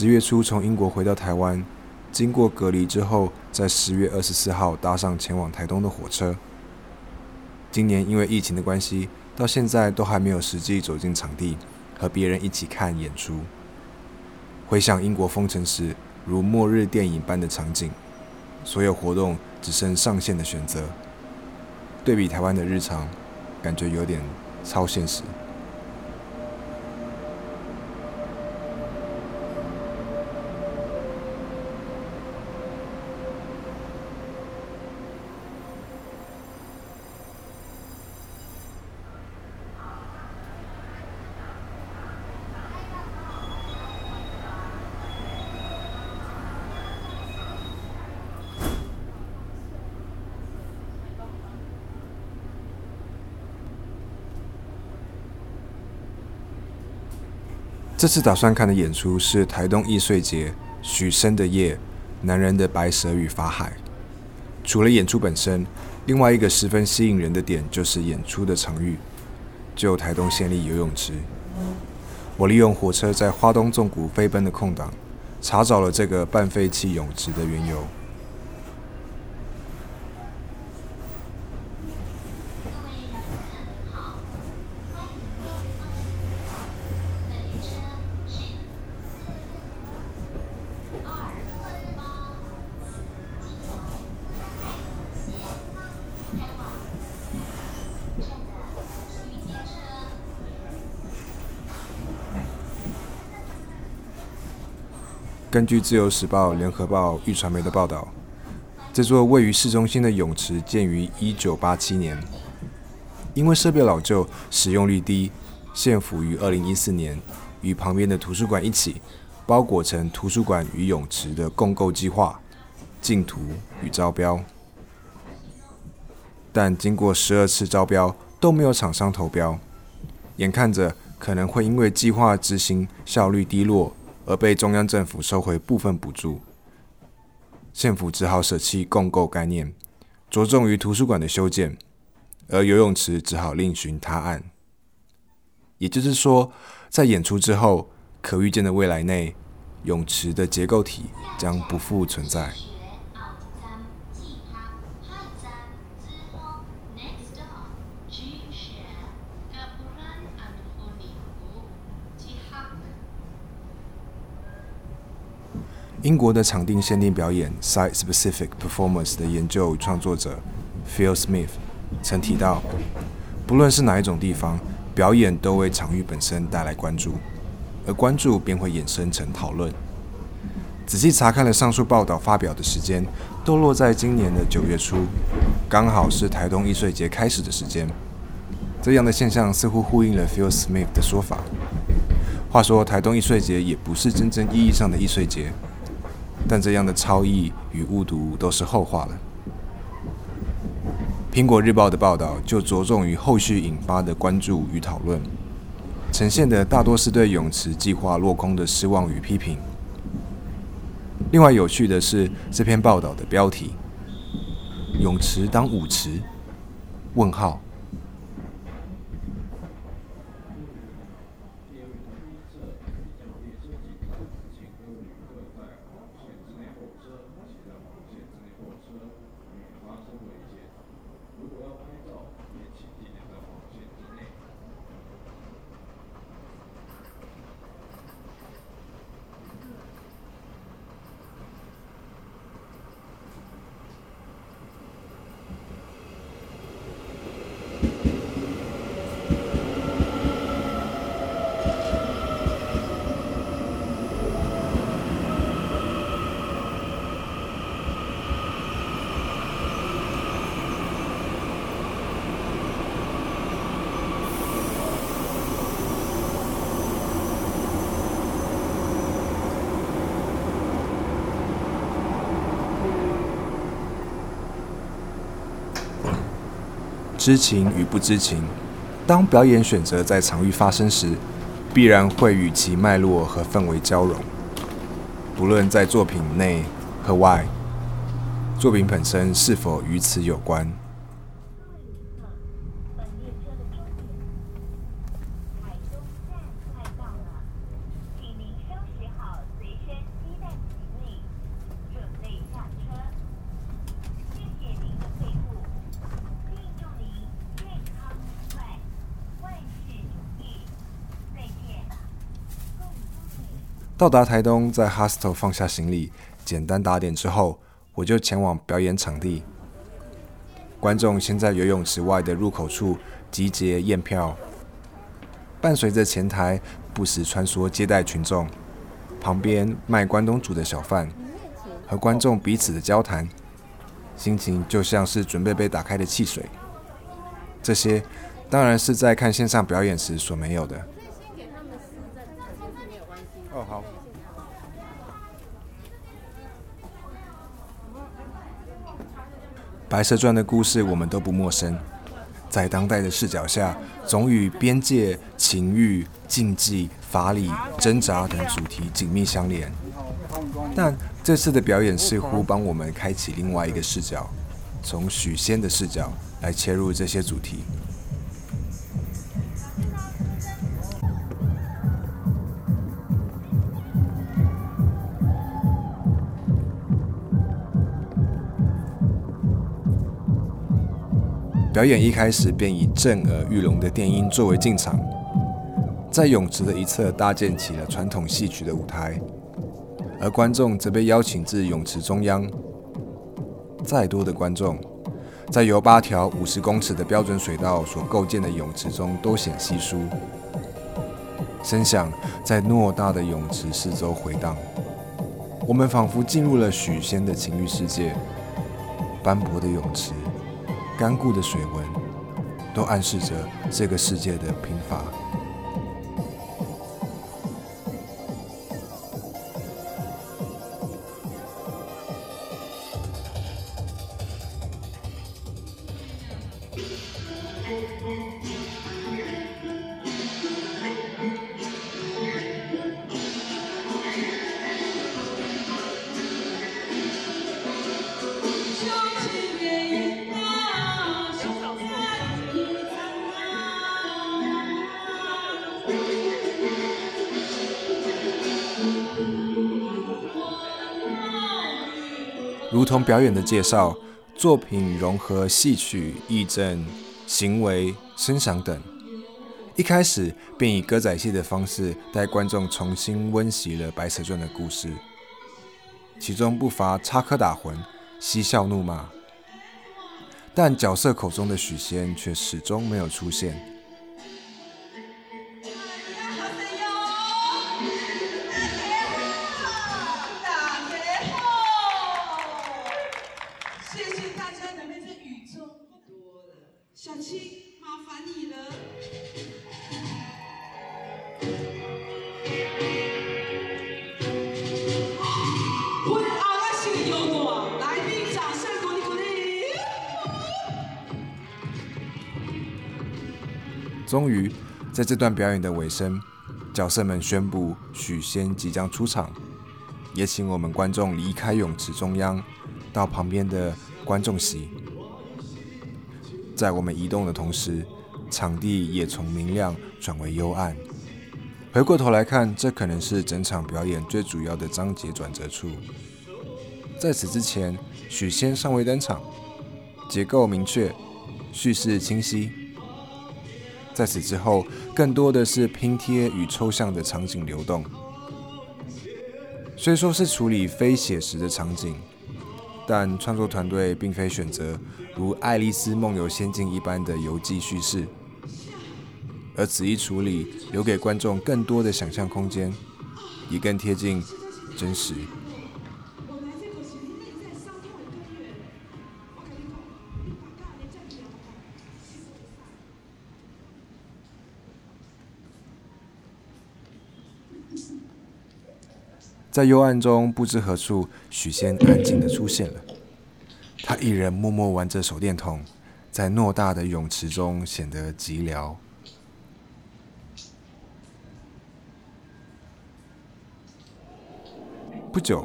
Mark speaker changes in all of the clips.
Speaker 1: 十月初从英国回到台湾，经过隔离之后，在十月二十四号搭上前往台东的火车。今年因为疫情的关系，到现在都还没有实际走进场地和别人一起看演出。回想英国封城时如末日电影般的场景，所有活动只剩上线的选择。对比台湾的日常，感觉有点超现实。这次打算看的演出是台东易碎节许生的夜，男人的白蛇与法海。除了演出本身，另外一个十分吸引人的点就是演出的场域，就台东县立游泳池。我利用火车在花东纵谷飞奔的空档，查找了这个半废弃泳池的缘由。根据《自由时报》、《联合报》、玉传媒的报道，这座位于市中心的泳池建于1987年，因为设备老旧、使用率低，县府于2014年与旁边的图书馆一起包裹成图书馆与泳池的共构计划，竞图与招标。但经过十二次招标都没有厂商投标，眼看着可能会因为计划执行效率低落。而被中央政府收回部分补助，县府只好舍弃共购概念，着重于图书馆的修建，而游泳池只好另寻他案。也就是说，在演出之后，可预见的未来内，泳池的结构体将不复存在。英国的场地限定表演 （Site-Specific Performance） 的研究创作者 Phil Smith 曾提到，不论是哪一种地方，表演都为场域本身带来关注，而关注便会衍生成讨论。仔细查看了上述报道发表的时间，都落在今年的九月初，刚好是台东易碎节开始的时间。这样的现象似乎呼应了 Phil Smith 的说法。话说，台东易碎节也不是真正意义上的易碎节。但这样的超译与误读都是后话了。苹果日报的报道就着重于后续引发的关注与讨论，呈现的大多是对泳池计划落空的失望与批评。另外有趣的是这篇报道的标题：“泳池当舞池？”问号。知情与不知情，当表演选择在场域发生时，必然会与其脉络和氛围交融。不论在作品内和外，作品本身是否与此有关。请您收拾好随身到达台东，在 hostel 放下行李，简单打点之后，我就前往表演场地。观众先在游泳池外的入口处集结验票，伴随着前台不时穿梭接待群众，旁边卖关东煮的小贩和观众彼此的交谈，心情就像是准备被打开的汽水。这些当然是在看线上表演时所没有的。白蛇传》的故事我们都不陌生，在当代的视角下，总与边界、情欲、禁忌、法理、挣扎等主题紧密相连。但这次的表演似乎帮我们开启另外一个视角，从许仙的视角来切入这些主题。表演一开始便以震耳欲聋的电音作为进场，在泳池的一侧搭建起了传统戏曲的舞台，而观众则被邀请至泳池中央。再多的观众，在由八条五十公尺的标准水道所构建的泳池中都显稀疏，声响在偌大的泳池四周回荡，我们仿佛进入了许仙的情欲世界，斑驳的泳池。干固的水纹，都暗示着这个世界的贫乏。同表演的介绍，作品融合戏曲、义正、行为、声响等，一开始便以歌仔戏的方式带观众重新温习了《白蛇传》的故事，其中不乏插科打诨、嬉笑怒骂，但角色口中的许仙却始终没有出现。终于，在这段表演的尾声，角色们宣布许仙即将出场，也请我们观众离开泳池中央，到旁边的观众席。在我们移动的同时，场地也从明亮转为幽暗。回过头来看，这可能是整场表演最主要的章节转折处。在此之前，许仙尚未登场，结构明确，叙事清晰。在此之后，更多的是拼贴与抽象的场景流动。虽说是处理非写实的场景，但创作团队并非选择如《爱丽丝梦游仙境》一般的游记叙事，而此一处理留给观众更多的想象空间，以更贴近真实。在幽暗中，不知何处，许仙安静的出现了。他一人默默玩着手电筒，在偌大的泳池中显得寂寥。不久，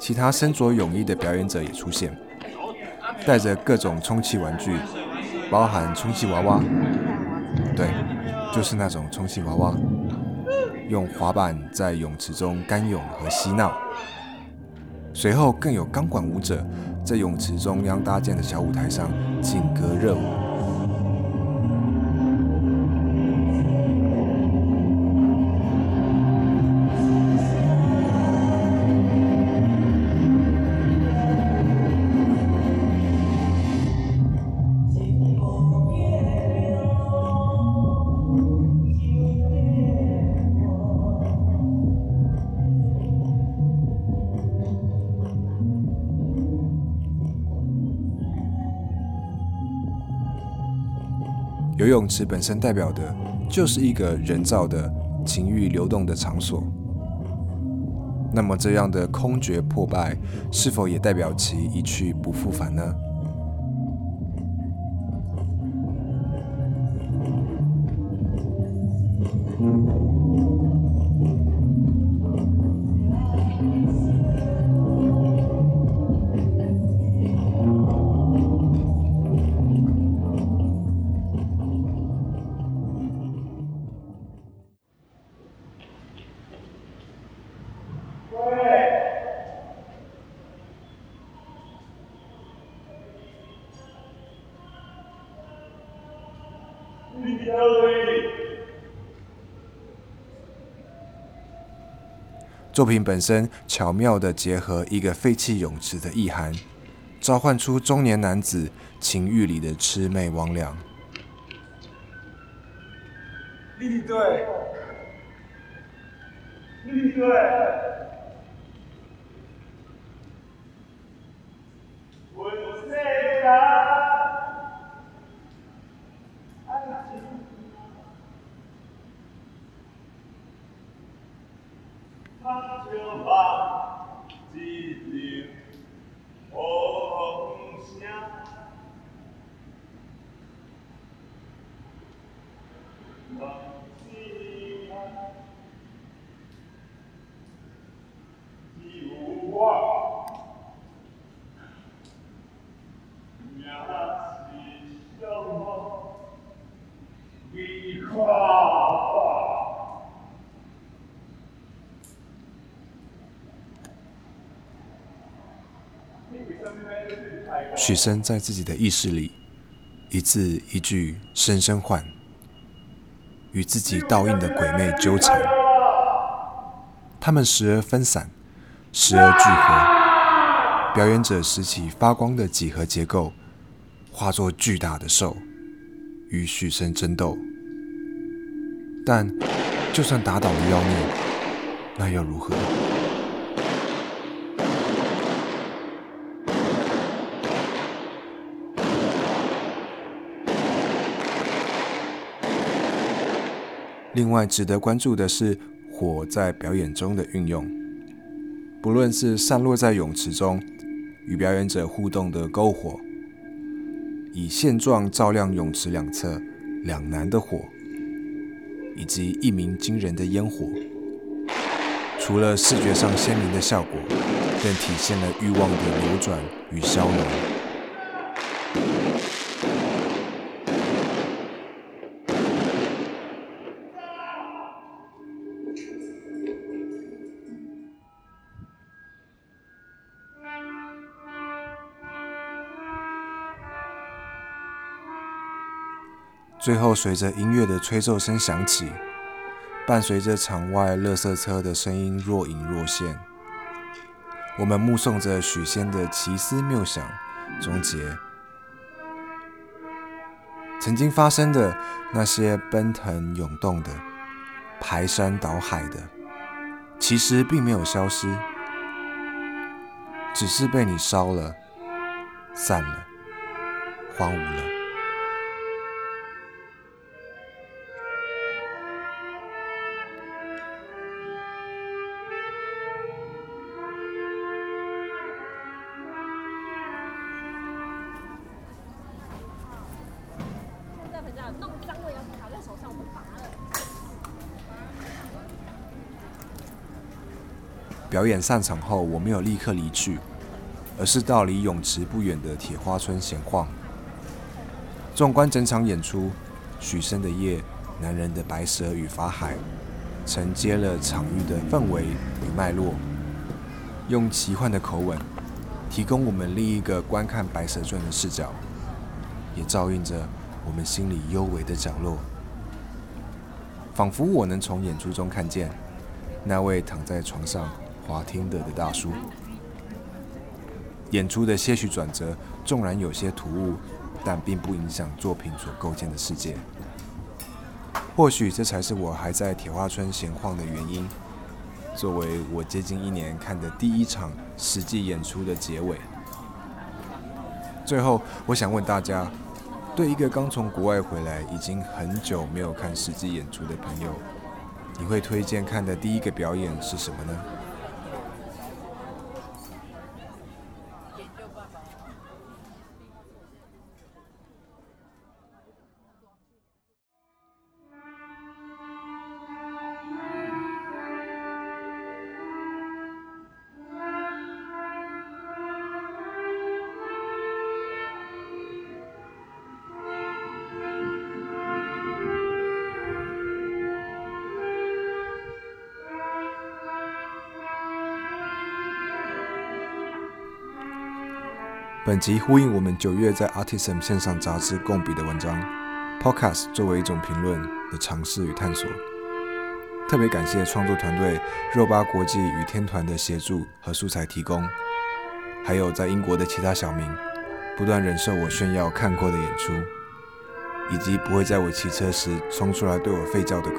Speaker 1: 其他身着泳衣的表演者也出现，带着各种充气玩具，包含充气娃娃，对，就是那种充气娃娃。用滑板在泳池中干泳和嬉闹，随后更有钢管舞者在泳池中央搭建的小舞台上劲歌热舞。游泳池本身代表的就是一个人造的情欲流动的场所。那么，这样的空绝破败，是否也代表其一去不复返呢？作品本身巧妙地结合一个废弃泳池的意涵，召唤出中年男子情欲里的魑魅魍魉。
Speaker 2: 立队，立队。
Speaker 1: 许生在自己的意识里，一字一句声声唤，与自己倒映的鬼魅纠缠。他们时而分散，时而聚合。表演者拾起发光的几何结构，化作巨大的兽，与许生争斗。但就算打倒了妖孽，那又如何？另外，值得关注的是火在表演中的运用。不论是散落在泳池中与表演者互动的篝火，以现状照亮泳池两侧两难的火，以及一鸣惊人的烟火，除了视觉上鲜明的效果，更体现了欲望的流转与消融。最后，随着音乐的吹奏声响起，伴随着场外垃圾车的声音若隐若现，我们目送着许仙的奇思妙想终结。曾经发生的那些奔腾涌动的、排山倒海的，其实并没有消失，只是被你烧了、散了、荒芜了。表演散场后，我没有立刻离去，而是到离泳池不远的铁花村闲晃。纵观整场演出，许生的夜、男人的白蛇与法海，承接了场域的氛围与脉络，用奇幻的口吻，提供我们另一个观看《白蛇传》的视角，也照应着我们心里幽微的角落，仿佛我能从演出中看见那位躺在床上。滑听的的大叔，演出的些许转折，纵然有些突兀，但并不影响作品所构建的世界。或许这才是我还在铁花村闲晃的原因。作为我接近一年看的第一场实际演出的结尾，最后我想问大家：对一个刚从国外回来、已经很久没有看实际演出的朋友，你会推荐看的第一个表演是什么呢？本集呼应我们九月在 Artisan 线上杂志共笔的文章，Podcast 作为一种评论的尝试与探索。特别感谢创作团队肉巴国际与天团的协助和素材提供，还有在英国的其他小民，不断忍受我炫耀看过的演出，以及不会在我骑车时冲出来对我吠叫的狗。